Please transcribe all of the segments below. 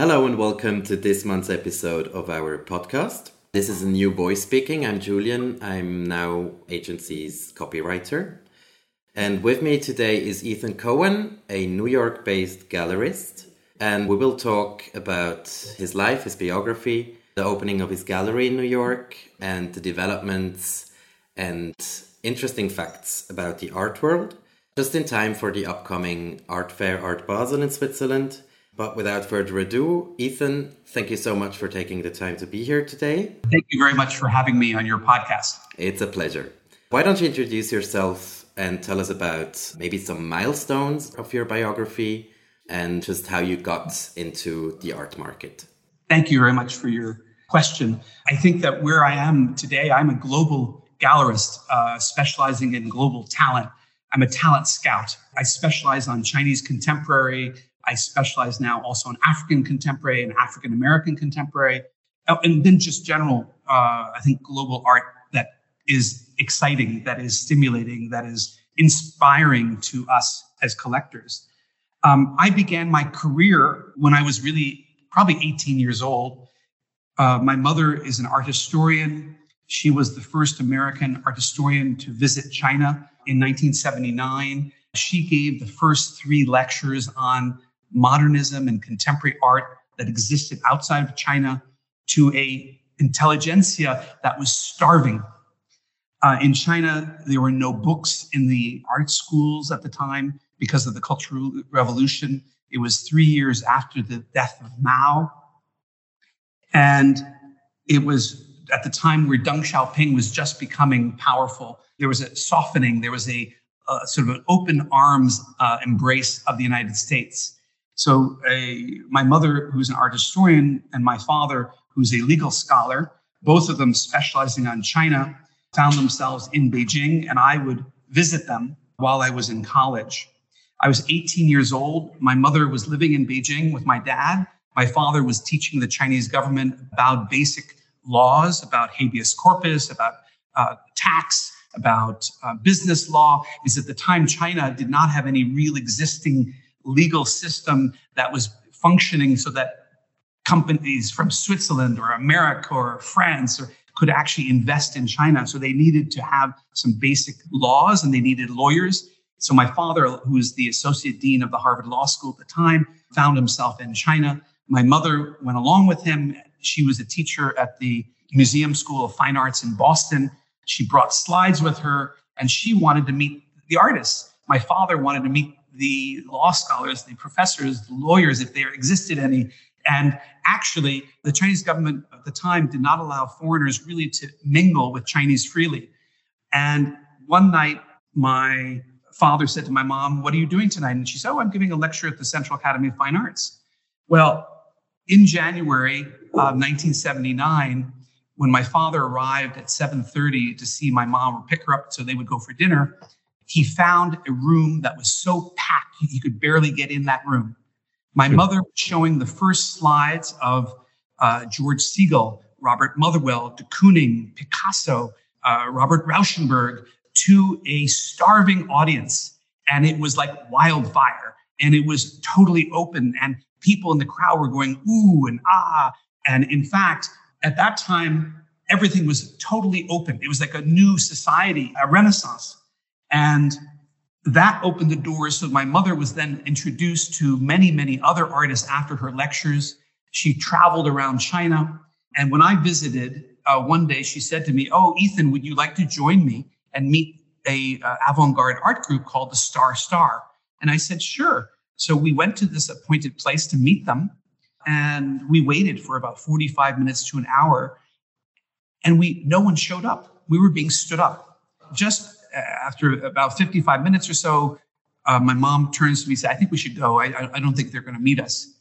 Hello and welcome to this month's episode of our podcast. This is a new voice speaking. I'm Julian. I'm now agency's copywriter. And with me today is Ethan Cohen, a New York based gallerist. And we will talk about his life, his biography, the opening of his gallery in New York, and the developments and interesting facts about the art world, just in time for the upcoming art fair Art Basel in Switzerland but without further ado, Ethan, thank you so much for taking the time to be here today. Thank you very much for having me on your podcast. It's a pleasure. Why don't you introduce yourself and tell us about maybe some milestones of your biography and just how you got into the art market? Thank you very much for your question. I think that where I am today, I'm a global gallerist uh, specializing in global talent. I'm a talent scout. I specialize on Chinese contemporary I specialize now also in African contemporary and African American contemporary, oh, and then just general, uh, I think, global art that is exciting, that is stimulating, that is inspiring to us as collectors. Um, I began my career when I was really probably 18 years old. Uh, my mother is an art historian. She was the first American art historian to visit China in 1979. She gave the first three lectures on modernism and contemporary art that existed outside of China to a intelligentsia that was starving. Uh, in China, there were no books in the art schools at the time because of the Cultural Revolution. It was three years after the death of Mao. And it was at the time where Deng Xiaoping was just becoming powerful. There was a softening, there was a, sort of an open arms uh, embrace of the United States. So, a, my mother, who's an art historian, and my father, who's a legal scholar, both of them specializing on China, found themselves in Beijing, and I would visit them while I was in college. I was 18 years old. My mother was living in Beijing with my dad. My father was teaching the Chinese government about basic laws, about habeas corpus, about uh, tax, about uh, business law. Because at the time, China did not have any real existing legal system that was functioning so that companies from Switzerland or America or France or could actually invest in China. So they needed to have some basic laws and they needed lawyers. So my father, who was the associate dean of the Harvard Law School at the time, found himself in China. My mother went along with him. She was a teacher at the Museum School of Fine Arts in Boston. She brought slides with her and she wanted to meet the artists. My father wanted to meet the law scholars, the professors, the lawyers, if there existed any. And actually, the Chinese government at the time did not allow foreigners really to mingle with Chinese freely. And one night, my father said to my mom, What are you doing tonight? And she said, Oh, I'm giving a lecture at the Central Academy of Fine Arts. Well, in January of 1979, when my father arrived at 7:30 to see my mom or pick her up so they would go for dinner, he found a room that was so packed he could barely get in that room. My mother was showing the first slides of uh, George Segal, Robert Motherwell, de Kooning, Picasso, uh, Robert Rauschenberg to a starving audience. And it was like wildfire. And it was totally open. And people in the crowd were going, ooh and ah. And in fact, at that time, everything was totally open. It was like a new society, a renaissance. And that opened the doors. So my mother was then introduced to many, many other artists after her lectures. She traveled around China. And when I visited uh, one day, she said to me, Oh, Ethan, would you like to join me and meet a uh, avant-garde art group called the Star Star? And I said, Sure. So we went to this appointed place to meet them. And we waited for about 45 minutes to an hour. And we no one showed up. We were being stood up. Just after about 55 minutes or so, uh, my mom turns to me and says, I think we should go. I, I don't think they're going to meet us.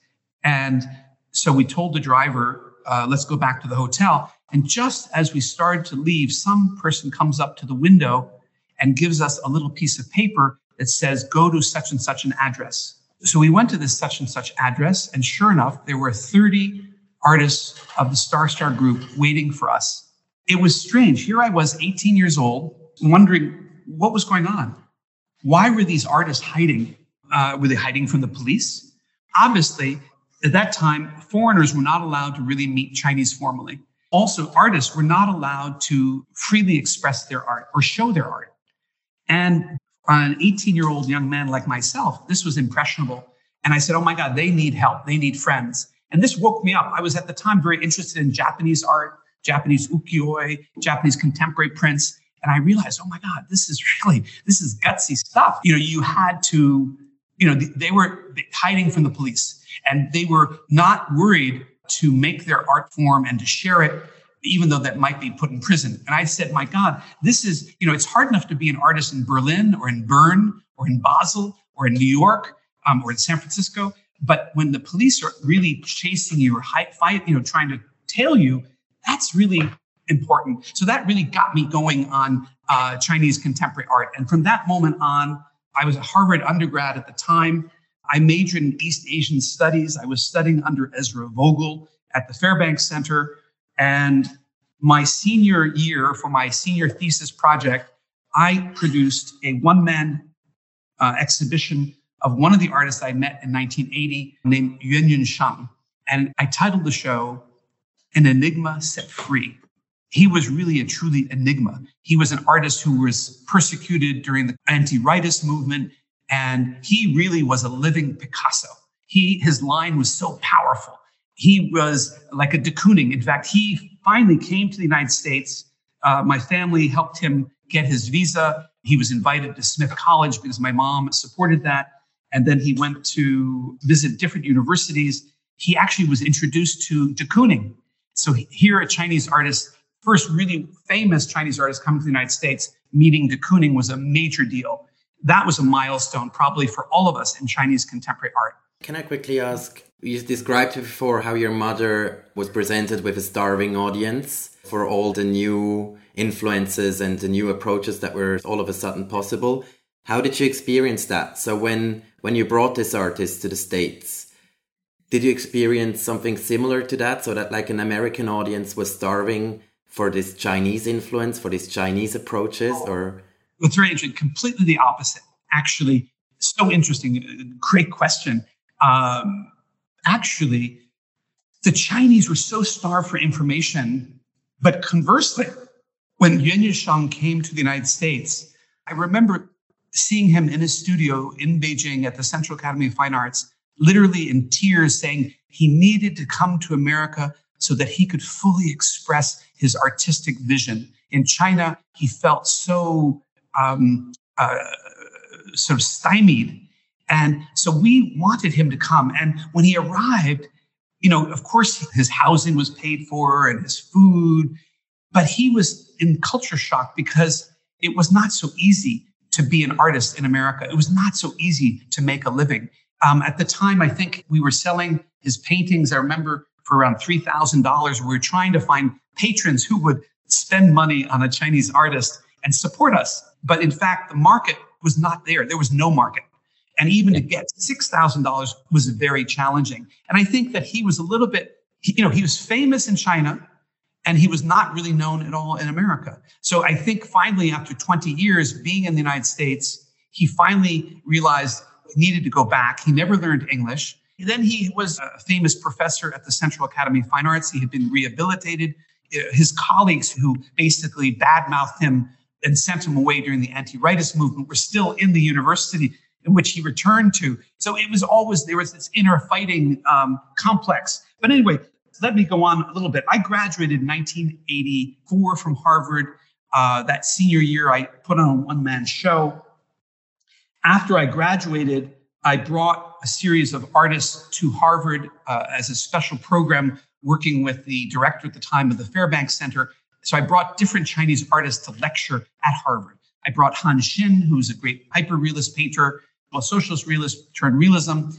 And so we told the driver, uh, let's go back to the hotel. And just as we started to leave, some person comes up to the window and gives us a little piece of paper that says, go to such and such an address. So we went to this such and such address. And sure enough, there were 30 artists of the Star Star group waiting for us. It was strange. Here I was, 18 years old, wondering what was going on. Why were these artists hiding? Uh, were they hiding from the police? Obviously, At that time, foreigners were not allowed to really meet Chinese formally. Also, artists were not allowed to freely express their art or show their art. And an 18 year old young man like myself, this was impressionable. And I said, Oh my God, they need help. They need friends. And this woke me up. I was at the time very interested in Japanese art, Japanese ukiyo-e, Japanese contemporary prints. And I realized, oh my God, this is really, this is gutsy stuff. You know, you had to, you know, they were hiding from the police and they were not worried to make their art form and to share it, even though that might be put in prison. And I said, my God, this is, you know, it's hard enough to be an artist in Berlin or in Bern or in Basel or in New York um, or in San Francisco. But when the police are really chasing you or fight, you know, trying to tail you, that's really important. So that really got me going on uh, Chinese contemporary art. And from that moment on, I was a Harvard undergrad at the time. I majored in East Asian studies. I was studying under Ezra Vogel at the Fairbanks Center. And my senior year, for my senior thesis project, I produced a one man uh, exhibition of one of the artists I met in 1980 named Yuan Yunsheng. And I titled the show An Enigma Set Free. He was really a truly enigma. He was an artist who was persecuted during the anti-rightist movement, and he really was a living Picasso. He, his line was so powerful. He was like a de Kooning. In fact, he finally came to the United States. Uh, my family helped him get his visa. He was invited to Smith College because my mom supported that. And then he went to visit different universities. He actually was introduced to de Kooning. So here, a Chinese artist, first really famous Chinese artist coming to the United States, meeting de Kooning was a major deal. That was a milestone, probably for all of us in Chinese contemporary art. Can I quickly ask? You described before how your mother was presented with a starving audience for all the new influences and the new approaches that were all of a sudden possible. How did you experience that? So when when you brought this artist to the states, did you experience something similar to that? So that like an American audience was starving for this Chinese influence, for these Chinese approaches, or it's very interesting. Completely the opposite. Actually, so interesting. Great question. Um, actually, the Chinese were so starved for information, but conversely, when Yuan Yunsheng came to the United States, I remember seeing him in his studio in Beijing at the Central Academy of Fine Arts, literally in tears, saying he needed to come to America so that he could fully express his artistic vision. In China, he felt so um, uh, sort of stymied. And so we wanted him to come. And when he arrived, you know, of course, his housing was paid for and his food, but he was in culture shock because it was not so easy to be an artist in America. It was not so easy to make a living. Um, at the time, I think we were selling his paintings. I remember for around $3,000. We were trying to find patrons who would spend money on a Chinese artist and support us. But in fact, the market was not there. There was no market. And even to get $6,000 was very challenging. And I think that he was a little bit, you know, he was famous in China and he was not really known at all in America. So I think finally, after 20 years being in the United States, he finally realized he needed to go back. He never learned English. Then he was a famous professor at the Central Academy of Fine Arts. He had been rehabilitated. His colleagues who basically badmouthed him and sent him away during the anti-rightist movement were still in the university in which he returned to. So it was always there was this inner fighting um, complex. But anyway, let me go on a little bit. I graduated in 1984 from Harvard. Uh, that senior year, I put on a one man show. After I graduated, I brought a series of artists to Harvard uh, as a special program, working with the director at the time of the Fairbanks Center. So I brought different Chinese artists to lecture at Harvard. I brought Han Xin, who's a great hyper realist painter, well, socialist realist turned realism.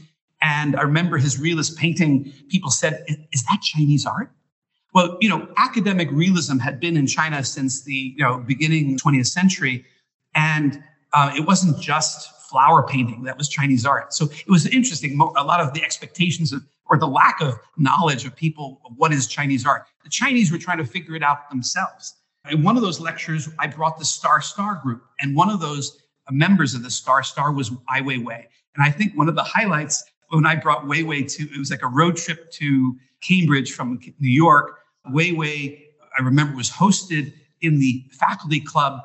And I remember his realist painting, people said, Is that Chinese art? Well, you know, academic realism had been in China since the you know, beginning 20th century. And uh, it wasn't just flower painting that was Chinese art. So it was interesting. A lot of the expectations of, or the lack of knowledge of people of what is Chinese art. The Chinese were trying to figure it out themselves. In one of those lectures, I brought the Star Star group, and one of those members of the Star Star was Ai Weiwei. And I think one of the highlights when I brought Weiwei to, it was like a road trip to Cambridge from New York. Weiwei, I remember, was hosted in the faculty club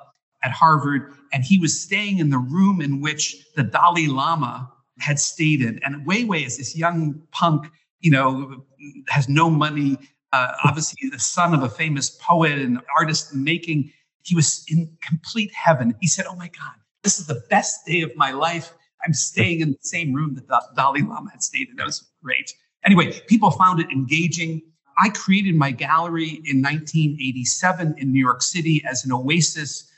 at Harvard, and he was staying in the room in which the Dalai Lama had stayed in. And Weiwei is this young punk, you know, has no money, uh, obviously the son of a famous poet and artist in making. He was in complete heaven. He said, Oh my God, this is the best day of my life. I'm staying in the same room that the Dalai Lama had stayed in. That was great. Anyway, people found it engaging. I created my gallery in 1987 in New York City as an oasis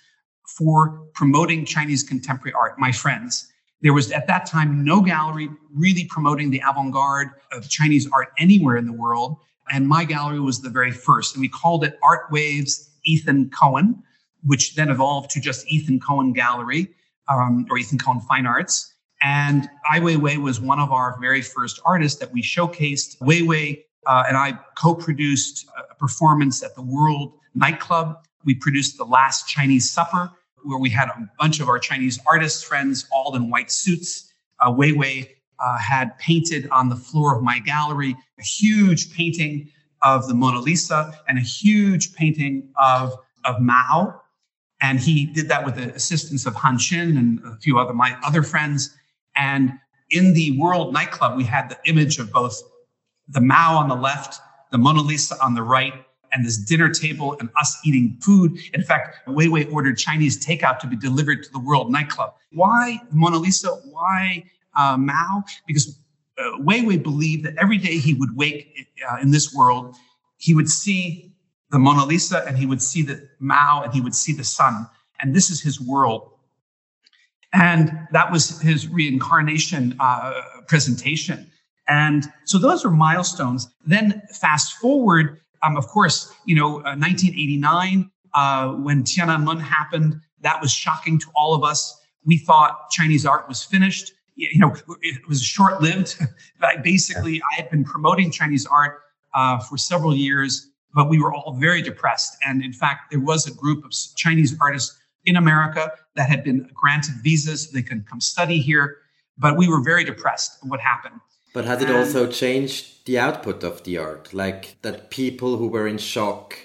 for promoting Chinese contemporary art, my friends. There was at that time no gallery really promoting the avant garde of Chinese art anywhere in the world. And my gallery was the very first. And we called it Art Waves Ethan Cohen, which then evolved to just Ethan Cohen Gallery um, or Ethan Cohen Fine Arts. And Ai Weiwei was one of our very first artists that we showcased. Weiwei uh, and I co produced a performance at the World Nightclub. We produced The Last Chinese Supper, where we had a bunch of our Chinese artist friends all in white suits. Uh, Weiwei uh, had painted on the floor of my gallery a huge painting of the Mona Lisa and a huge painting of, of Mao. And he did that with the assistance of Han Xin and a few other my other friends. And in the World nightclub, we had the image of both the Mao on the left, the Mona Lisa on the right, and this dinner table and us eating food. In fact, Weiwei ordered Chinese takeout to be delivered to the World nightclub. Why Mona Lisa? Why uh, Mao? Because uh, Weiwei believed that every day he would wake uh, in this world, he would see the Mona Lisa and he would see the Mao and he would see the sun. And this is his world. And that was his reincarnation uh, presentation. And so those are milestones. Then fast forward, um, of course, you know, uh, 1989, uh, when Tiananmen happened, that was shocking to all of us. We thought Chinese art was finished. You know, it was short lived. Basically, I had been promoting Chinese art uh, for several years, but we were all very depressed. And in fact, there was a group of Chinese artists in America that had been granted visas so they could come study here. But we were very depressed what happened. But has it also changed the output of the art? Like that people who were in shock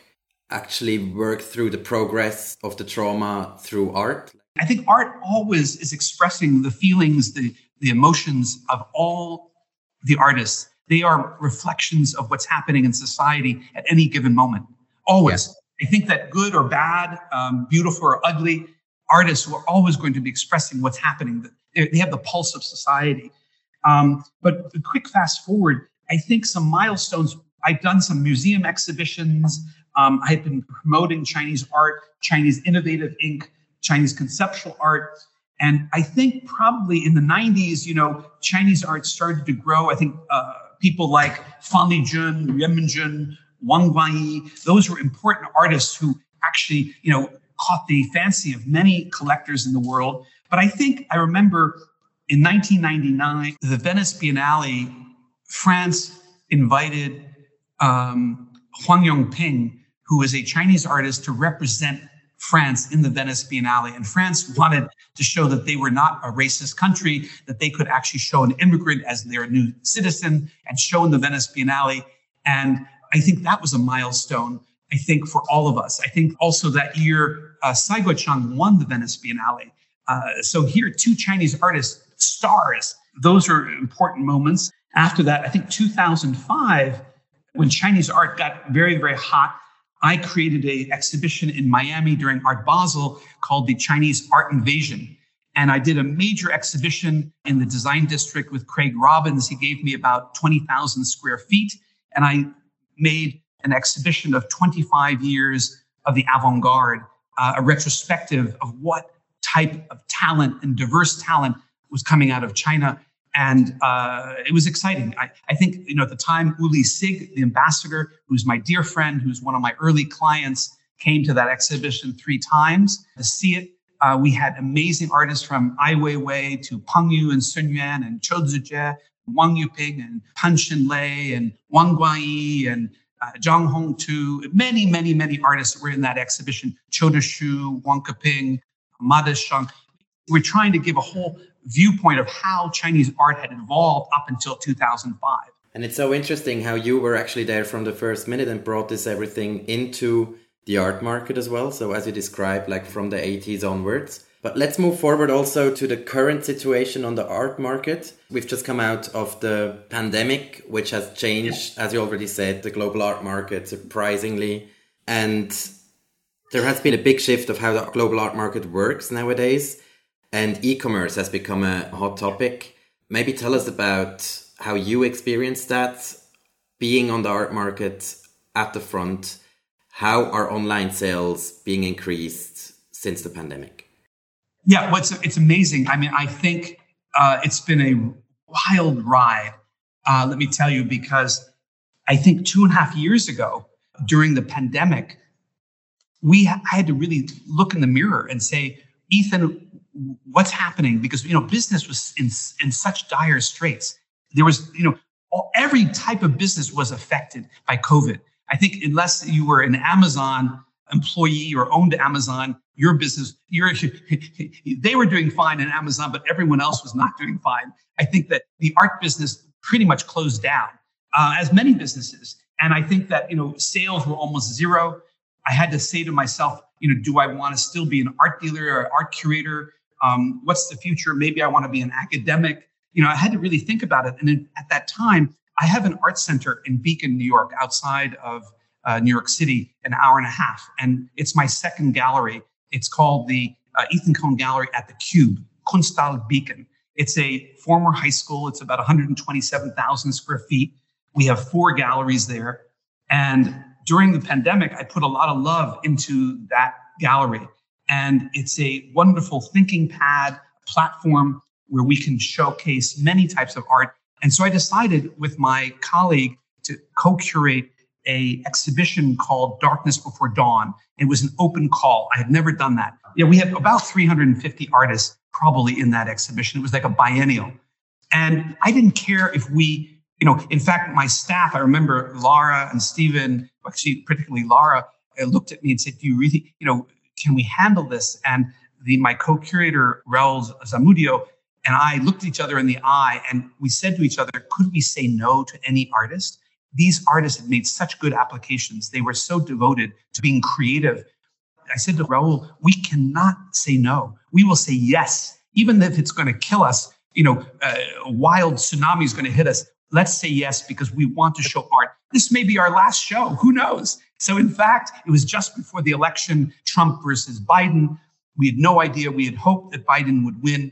actually work through the progress of the trauma through art? I think art always is expressing the feelings, the, the emotions of all the artists. They are reflections of what's happening in society at any given moment. Always. Yes. I think that good or bad, um, beautiful or ugly, artists are always going to be expressing what's happening. They have the pulse of society. Um, but quick fast forward, I think some milestones. I've done some museum exhibitions. Um, I've been promoting Chinese art, Chinese innovative ink, Chinese conceptual art. And I think probably in the 90s, you know, Chinese art started to grow. I think uh, people like Fang Lijun, Yue Minjun, Wang Guangyi, those were important artists who actually, you know, caught the fancy of many collectors in the world. But I think I remember in 1999, the Venice Biennale, France invited um, Huang Yongping, who is a Chinese artist, to represent France in the Venice Biennale. And France wanted to show that they were not a racist country, that they could actually show an immigrant as their new citizen and show in the Venice Biennale. And I think that was a milestone, I think, for all of us. I think also that year, uh, Cai Guoqiang won the Venice Biennale. Uh, so here, two Chinese artists, stars, those are important moments. After that, I think 2005, when Chinese art got very, very hot, I created a exhibition in Miami during Art Basel called the Chinese Art Invasion. And I did a major exhibition in the design district with Craig Robins. He gave me about 20,000 square feet. And I made an exhibition of 25 years of the avant garde, uh, a retrospective of what type of talent and diverse talent was coming out of China. And uh, it was exciting. I, I, think, you know, at the time, Uli Sigg, the ambassador, who's my dear friend, who's one of my early clients, came to that exhibition three times to see it. Uh, we had amazing artists from Ai Weiwei to Peng Yu and Sun Yuan and Chou Zijie, Wang Yuping and Pan Lei and Wang Guangyi and uh, Zhang Hongtu, many, many, many artists were in that exhibition. Chou Deshu, Wang Keping, Ma Desheng. We're trying to give a whole viewpoint of how Chinese art had evolved up until 2005. And it's so interesting how you were actually there from the first minute and brought this everything into the art market as well. So as you described, like from the 80s onwards. But let's move forward also to the current situation on the art market. We've just come out of the pandemic, which has changed, as you already said, the global art market surprisingly. And there has been a big shift of how the global art market works nowadays. And e commerce has become a hot topic. Maybe tell us about how you experienced that being on the art market at the front. How are online sales being increased since the pandemic? Yeah, well, it's, it's amazing. I mean, I think uh, it's been a wild ride, uh, let me tell you, because I think two and a half years ago, during the pandemic, we I had to really look in the mirror and say, Ethan, what's happening? Because you know, business was in in such dire straits. There was, you know, all, every type of business was affected by COVID. I think unless you were an Amazon employee or owned Amazon, your business, your, they were doing fine in Amazon, but everyone else was not doing fine. I think that the art business pretty much closed down, uh, as many businesses. And I think that, you know, sales were almost zero. I had to say to myself, you know, do I want to still be an art dealer or art curator? Um, what's the future? Maybe I want to be an academic. You know, I had to really think about it. And at that time, I have an art center in Beacon, New York, outside of uh, New York City, an hour and a half. And it's my second gallery. It's called the uh, Ethan Cohen Gallery at the Cube, Kunsthal Beacon. It's a former high school. It's about 127,000 square feet. We have four galleries there. And during the pandemic, I put a lot of love into that gallery. And it's a wonderful thinking pad platform where we can showcase many types of art. And so I decided with my colleague to co curate a exhibition called Darkness Before Dawn. It was an open call. I had never done that. Yeah, we had about 350 artists probably in that exhibition. It was like a biennial. And I didn't care if we, you know, in fact, my staff, I remember Laura and Stephen, actually particularly Laura, uh, looked at me and said, Do you really, you know, can we handle this? And the my co-curator, Raul Zamudio, and I looked each other in the eye and we said to each other, could we say no to any artist? these artists had made such good applications. They were so devoted to being creative. I said to Raul, we cannot say no. We will say yes, even if it's going to kill us. You know, uh, a wild tsunami is going to hit us. Let's say yes because we want to show art. This may be our last show. Who knows? So, in fact, it was just before the election, Trump versus Biden. We had no idea. We had hoped that Biden would win.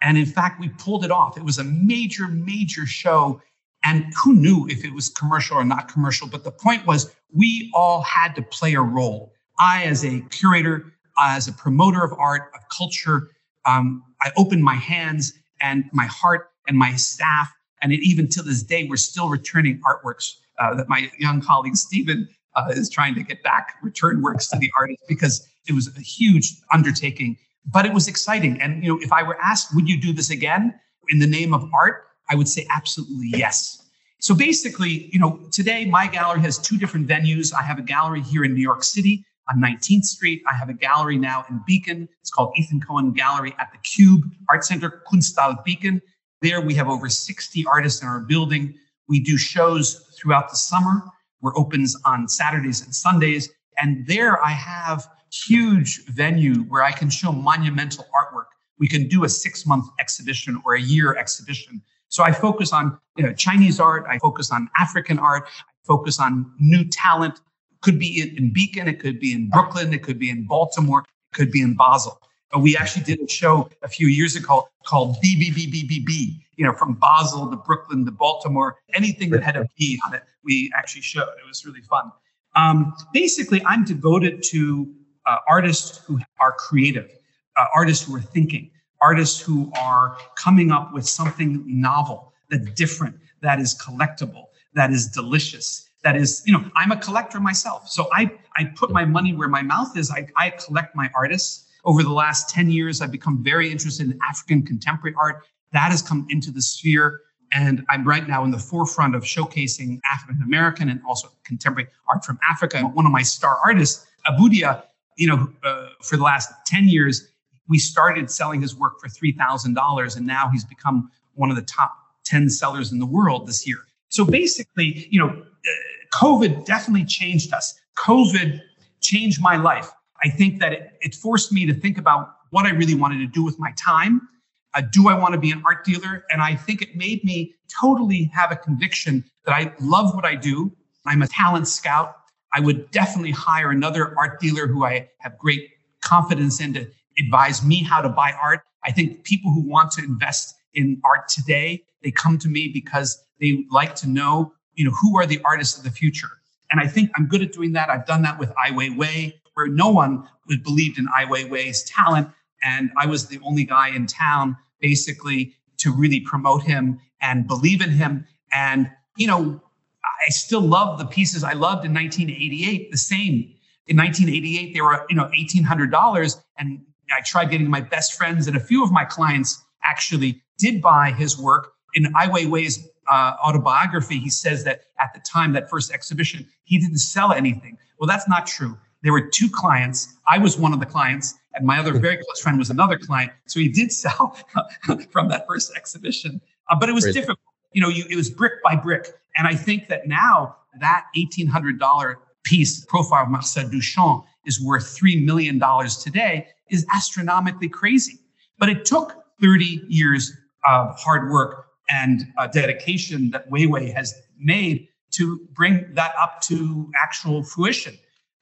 And in fact, we pulled it off. It was a major, major show and who knew if it was commercial or not commercial? But the point was, we all had to play a role. I, as a curator, as a promoter of art, of culture, um, I opened my hands and my heart and my staff. And it, even to this day, we're still returning artworks uh, that my young colleague Stephen uh, is trying to get back, return works to the artist because it was a huge undertaking. But it was exciting. And you know, if I were asked, would you do this again in the name of art? I would say absolutely yes. So basically, you know, today my gallery has two different venues. I have a gallery here in New York City on 19th Street. I have a gallery now in Beacon. It's called Ethan Cohen Gallery at the Cube Art Center, Kunsthal Beacon. There we have over 60 artists in our building. We do shows throughout the summer. We're opens on Saturdays and Sundays. And there I have huge venue where I can show monumental artwork. We can do a six month exhibition or a year exhibition. So I focus on you know, Chinese art, I focus on African art, I focus on new talent. Could be in Beacon, it could be in Brooklyn, it could be in Baltimore, it could be in Basel. We actually did a show a few years ago called BBBBBB, you know, from Basel to Brooklyn to Baltimore, anything that had a B on it, we actually showed. It was really fun. Um, basically, I'm devoted to uh, artists who are creative, uh, artists who are thinking artists who are coming up with something novel, that's different, that is collectible, that is delicious, that is, you know, I'm a collector myself. So I, I put my money where my mouth is. I, I collect my artists. Over the last 10 years, I've become very interested in African contemporary art. That has come into the sphere. And I'm right now in the forefront of showcasing African American and also contemporary art from Africa. One of my star artists, Aboudia, you know, uh, for the last 10 years, we started selling his work for $3,000 and now he's become one of the top 10 sellers in the world this year. So basically, you know, uh, COVID definitely changed us. COVID changed my life. I think that it, it forced me to think about what I really wanted to do with my time. Uh, do I want to be an art dealer? And I think it made me totally have a conviction that I love what I do. I'm a talent scout. I would definitely hire another art dealer who I have great confidence in to advise me how to buy art. I think people who want to invest in art today, they come to me because they like to know, you know, who are the artists of the future. And I think I'm good at doing that. I've done that with Ai Weiwei, where no one believed in Ai Weiwei's talent. And I was the only guy in town, basically, to really promote him and believe in him. And, you know, I still love the pieces I loved in 1988, the same. In 1988, they were, you know, $1,800. And I tried getting my best friends and a few of my clients actually did buy his work. In Ai Weiwei's uh, autobiography, he says that at the time, that first exhibition, he didn't sell anything. Well, that's not true. There were two clients. I was one of the clients, and my other very close friend was another client. So he did sell from that first exhibition, uh, but it was difficult. You know, you, it was brick by brick. And I think that now that $1,800 piece profile of Marcel Duchamp is worth $3 million today is astronomically crazy. But it took 30 years of hard work and uh, dedication that Weiwei has made to bring that up to actual fruition.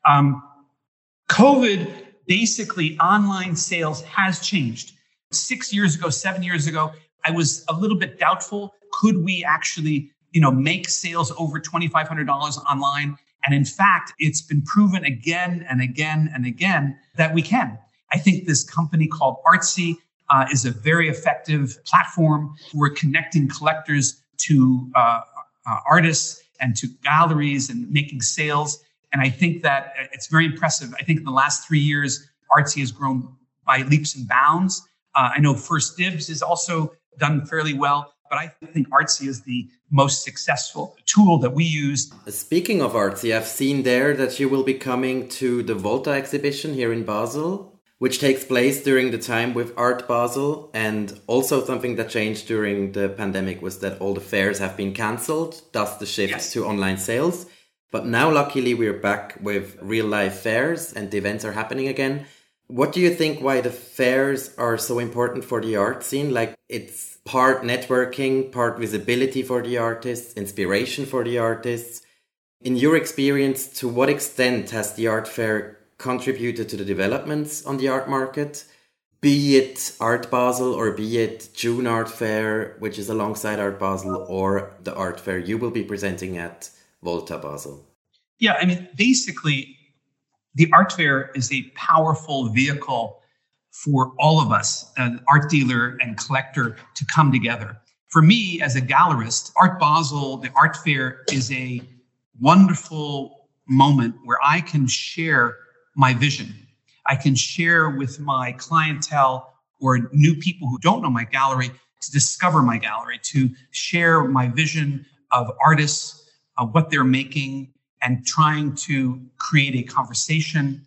Um, COVID, basically, online sales has changed. Six years ago, seven years ago, I was a little bit doubtful. Could we actually, you know, make sales over $2,500 online? And in fact, it's been proven again and again and again that we can. I think this company called Artsy uh, is a very effective platform for connecting collectors to uh, uh, artists and to galleries and making sales. And I think that it's very impressive. I think in the last three years, Artsy has grown by leaps and bounds. Uh, I know First Dibs is also done fairly well, but I think Artsy is the most successful tool that we use. Speaking of Artsy, I've seen there that you will be coming to the Volta exhibition here in Basel which takes place during the time with Art Basel. And also, something that changed during the pandemic was that all the fairs have been cancelled, thus, the shift yes. to online sales. But now, luckily, we're back with real life fairs and the events are happening again. What do you think why the fairs are so important for the art scene? Like, it's part networking, part visibility for the artists, inspiration for the artists. In your experience, to what extent has the art fair contributed to the developments on the art market, be it Art Basel or be it June Art Fair, which is alongside Art Basel, or the art fair you will be presenting at Volta Basel? Yeah, I mean, basically, the art fair is a powerful vehicle for all of us, an art dealer and collector, to come together. For me, as a gallerist, Art Basel, the art fair is a wonderful moment where I can share my vision. I can share with my clientele or new people who don't know my gallery to discover my gallery, to share my vision of artists, of what they're making, and trying to create a conversation.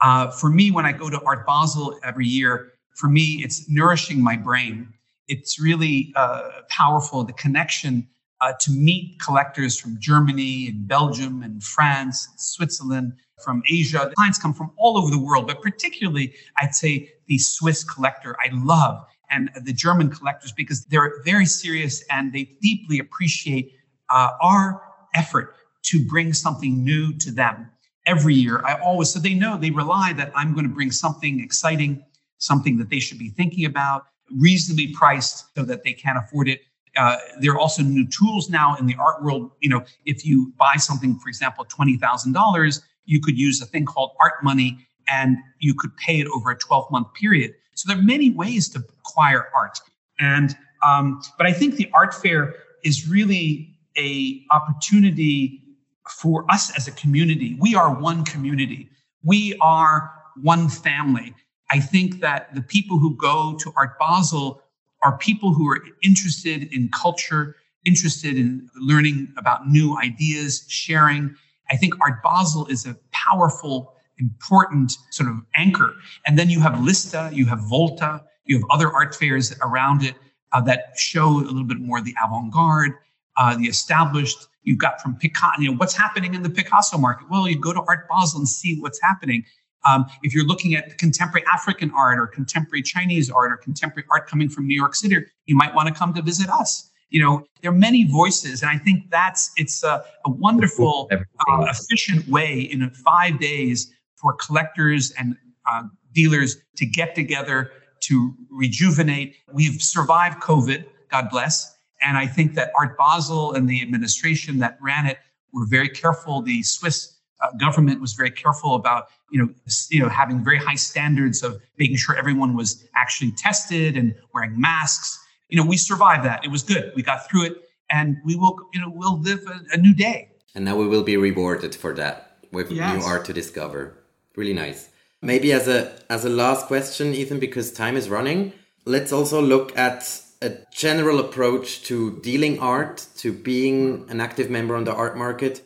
Uh, for me, when I go to Art Basel every year, for me, it's nourishing my brain. It's really uh, powerful, the connection uh, to meet collectors from Germany and Belgium and France, and Switzerland, from Asia. The clients come from all over the world, but particularly, I'd say the Swiss collector I love and the German collectors because they're very serious and they deeply appreciate uh, our effort to bring something new to them every year. I always, so they know they rely that I'm going to bring something exciting, something that they should be thinking about, reasonably priced so that they can afford it. Uh, there are also new tools now in the art world. You know, if you buy something, for example, twenty thousand dollars, you could use a thing called art money and you could pay it over a 12 month period. So there are many ways to acquire art. And, um, but I think the art fair is really a opportunity for us as a community. We are one community. We are one family. I think that the people who go to Art Basel are people who are interested in culture, interested in learning about new ideas, sharing, I think Art Basel is a powerful important sort of anchor. And then you have Liste, you have Volta, you have other art fairs around it uh, that show a little bit more the avant-garde, uh, the established. You've got from Picasso, you know, what's happening in the Picasso market? Well, you go to Art Basel and see what's happening. Um, if you're looking at contemporary African art or contemporary Chinese art or contemporary art coming from New York City, you might want to come to visit us. You know, there are many voices, and I think that's it's a, a wonderful, uh, efficient way in five days for collectors and uh, dealers to get together to rejuvenate. We've survived COVID, God bless, and I think that Art Basel and the administration that ran it were very careful. The Swiss uh, government was very careful about you know you know having very high standards of making sure everyone was actually tested and wearing masks. You know we survived that. It was good. We got through it. And we will you know we'll live a, a new day. And now we will be rewarded for that with yes. new art to discover. Really nice. Maybe as a as a last question ethan because time is running let's also look at a general approach to dealing art to being an active member on the art market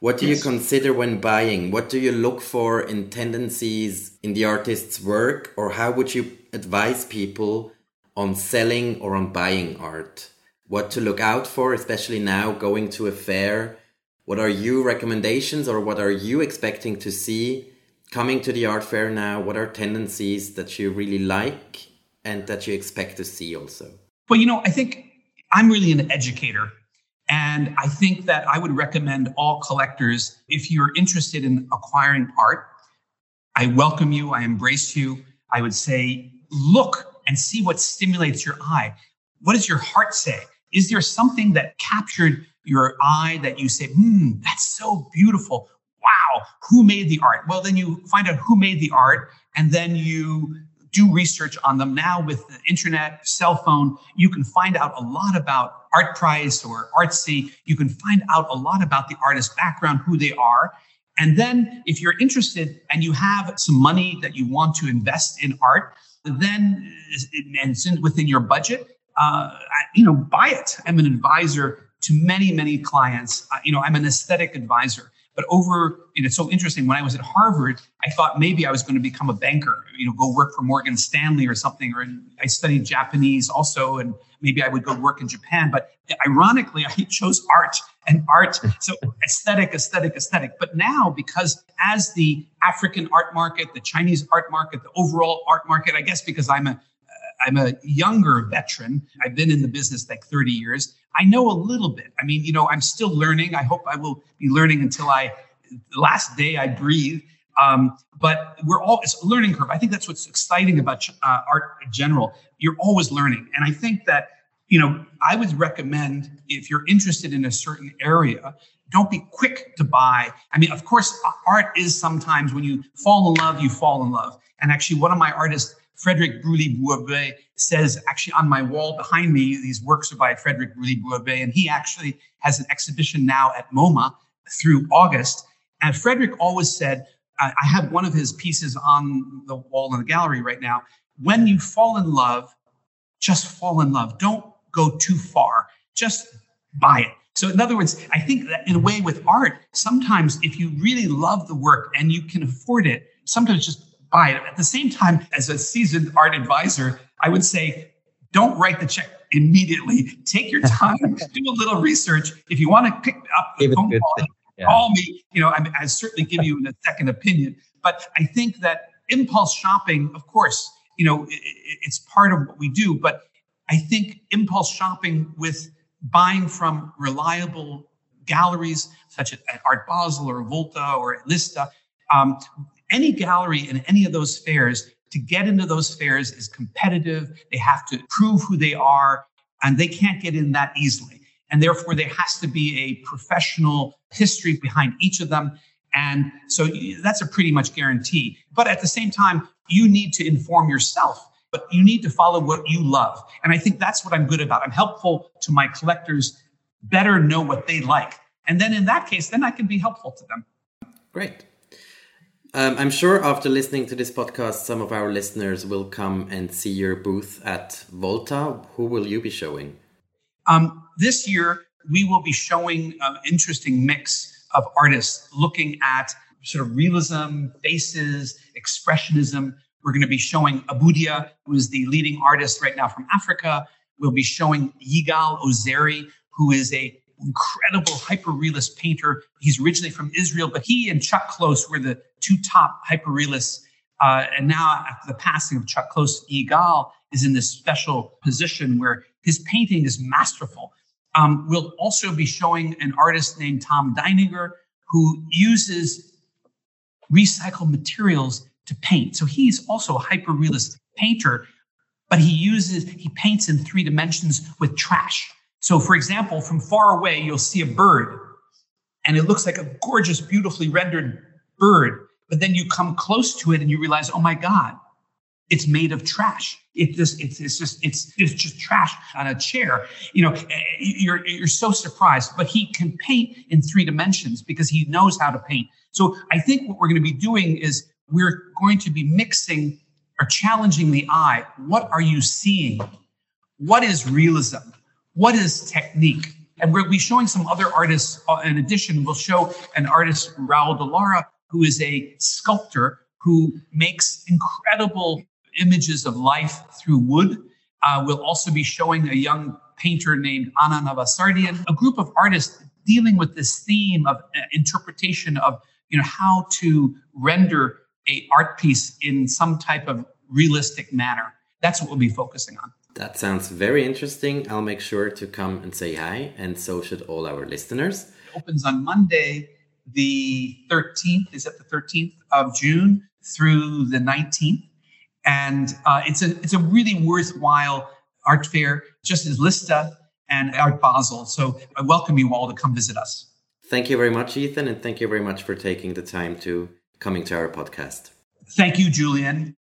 what do yes. you consider when buying? What do you look for in tendencies in the artist's work? Or how would you advise people on selling or on buying art? What to look out for, especially now going to a fair? What are your recommendations or what are you expecting to see coming to the art fair now? What are tendencies that you really like and that you expect to see also? Well, you know, I think I'm really an educator and I think that I would recommend all collectors, if you're interested in acquiring art, I welcome you, I embrace you. I would say, look and see what stimulates your eye. What does your heart say? Is there something that captured your eye that you say, hmm, that's so beautiful? Wow, who made the art? Well, then you find out who made the art, and then you do research on them. Now, with the internet, cell phone, you can find out a lot about Artprice or artsy. You can find out a lot about the artist's background, who they are. And then, if you're interested and you have some money that you want to invest in art, then and within your budget, uh, you know, buy it. I'm an advisor to many, many clients. Uh, you know, I'm an aesthetic advisor. But over, and it's so interesting. When I was at Harvard, I thought maybe I was going to become a banker, you know, go work for Morgan Stanley or something. Or I studied Japanese also, and maybe I would go work in Japan. But ironically, I chose art and art. So aesthetic, aesthetic, aesthetic. But now, because as the African art market, the Chinese art market, the overall art market, I guess because I'm a I'm a younger veteran. I've been in the business like 30 years. I know a little bit. I mean, you know, I'm still learning. I hope I will be learning until I, the last day I breathe. Um, but we're all, it's a learning curve. I think that's what's exciting about uh, art in general. You're always learning. And I think that, you know, I would recommend if you're interested in a certain area, don't be quick to buy. I mean, of course, art is sometimes when you fall in love, you fall in love. And actually, one of my artists Frederic Bruly Bouabré says actually on my wall behind me, these works are by Frederic Bruly Bouabré, and he actually has an exhibition now at MoMA through August. And Frederic always said, I have one of his pieces on the wall in the gallery right now. When you fall in love, just fall in love. Don't go too far. Just buy it. So, in other words, I think that in a way with art, sometimes if you really love the work and you can afford it, sometimes just buy it. At the same time, as a seasoned art advisor, I would say don't write the check immediately. Take your time, do a little research. If you want to pick up the phone call, yeah. call me. You know, I, I certainly give you a second opinion. But I think that impulse shopping, of course, you know, it, it's part of what we do. But I think impulse shopping with buying from reliable galleries such as Art Basel or Volta or Liste, um, any gallery in any of those fairs to get into those fairs is competitive. They have to prove who they are, and they can't get in that easily. And therefore, there has to be a professional history behind each of them. And so that's a pretty much guarantee. But at the same time, you need to inform yourself, but you need to follow what you love. And I think that's what I'm good about. I'm helpful to my collectors better know what they like. And then in that case, then I can be helpful to them. Great. Um, I'm sure after listening to this podcast, some of our listeners will come and see your booth at Volta. Who will you be showing? Um, this year, we will be showing an interesting mix of artists looking at sort of realism, faces, expressionism. We're going to be showing Aboudia, who is the leading artist right now from Africa. We'll be showing Yigal Ozeri, who is a incredible hyper-realist painter. He's originally from Israel, but he and Chuck Close were the two top hyper-realists. Uh, and now, after the passing of Chuck Close, Yigal is in this special position where his painting is masterful. Um, we'll also be showing an artist named Tom Deininger who uses recycled materials to paint. So he's also a hyper realist painter, but he uses, he paints in three dimensions with trash. So, for example, from far away, you'll see a bird and it looks like a gorgeous, beautifully rendered bird. But then you come close to it and you realize, oh my God, it's made of trash. It just, it's, it's just, it's, it's just trash on a chair. You know, eh, eh, you're, you're so surprised, but he can paint in three dimensions because he knows how to paint. So I think what we're going to be doing is we're going to be mixing or challenging the eye. What are you seeing? What is realism? What is technique? And we'll be showing some other artists. Uh, in addition, we'll show an artist, Raul Delara, who is a sculptor who makes incredible images of life through wood. Uh, we'll also be showing a young painter named Anna Navasardian, a group of artists dealing with this theme of uh, interpretation of you know how to render a art piece in some type of realistic manner. That's what we'll be focusing on. That sounds very interesting. I'll make sure to come and say hi, and so should all our listeners. It opens on Monday, the 13th. Is it the 13th of June through the 19th? And uh, it's a it's a really worthwhile art fair, just as Liste and Art Basel. So I welcome you all to come visit us. Thank you very much, Ethan, and thank you very much for taking the time to coming to our podcast. Thank you, Julian.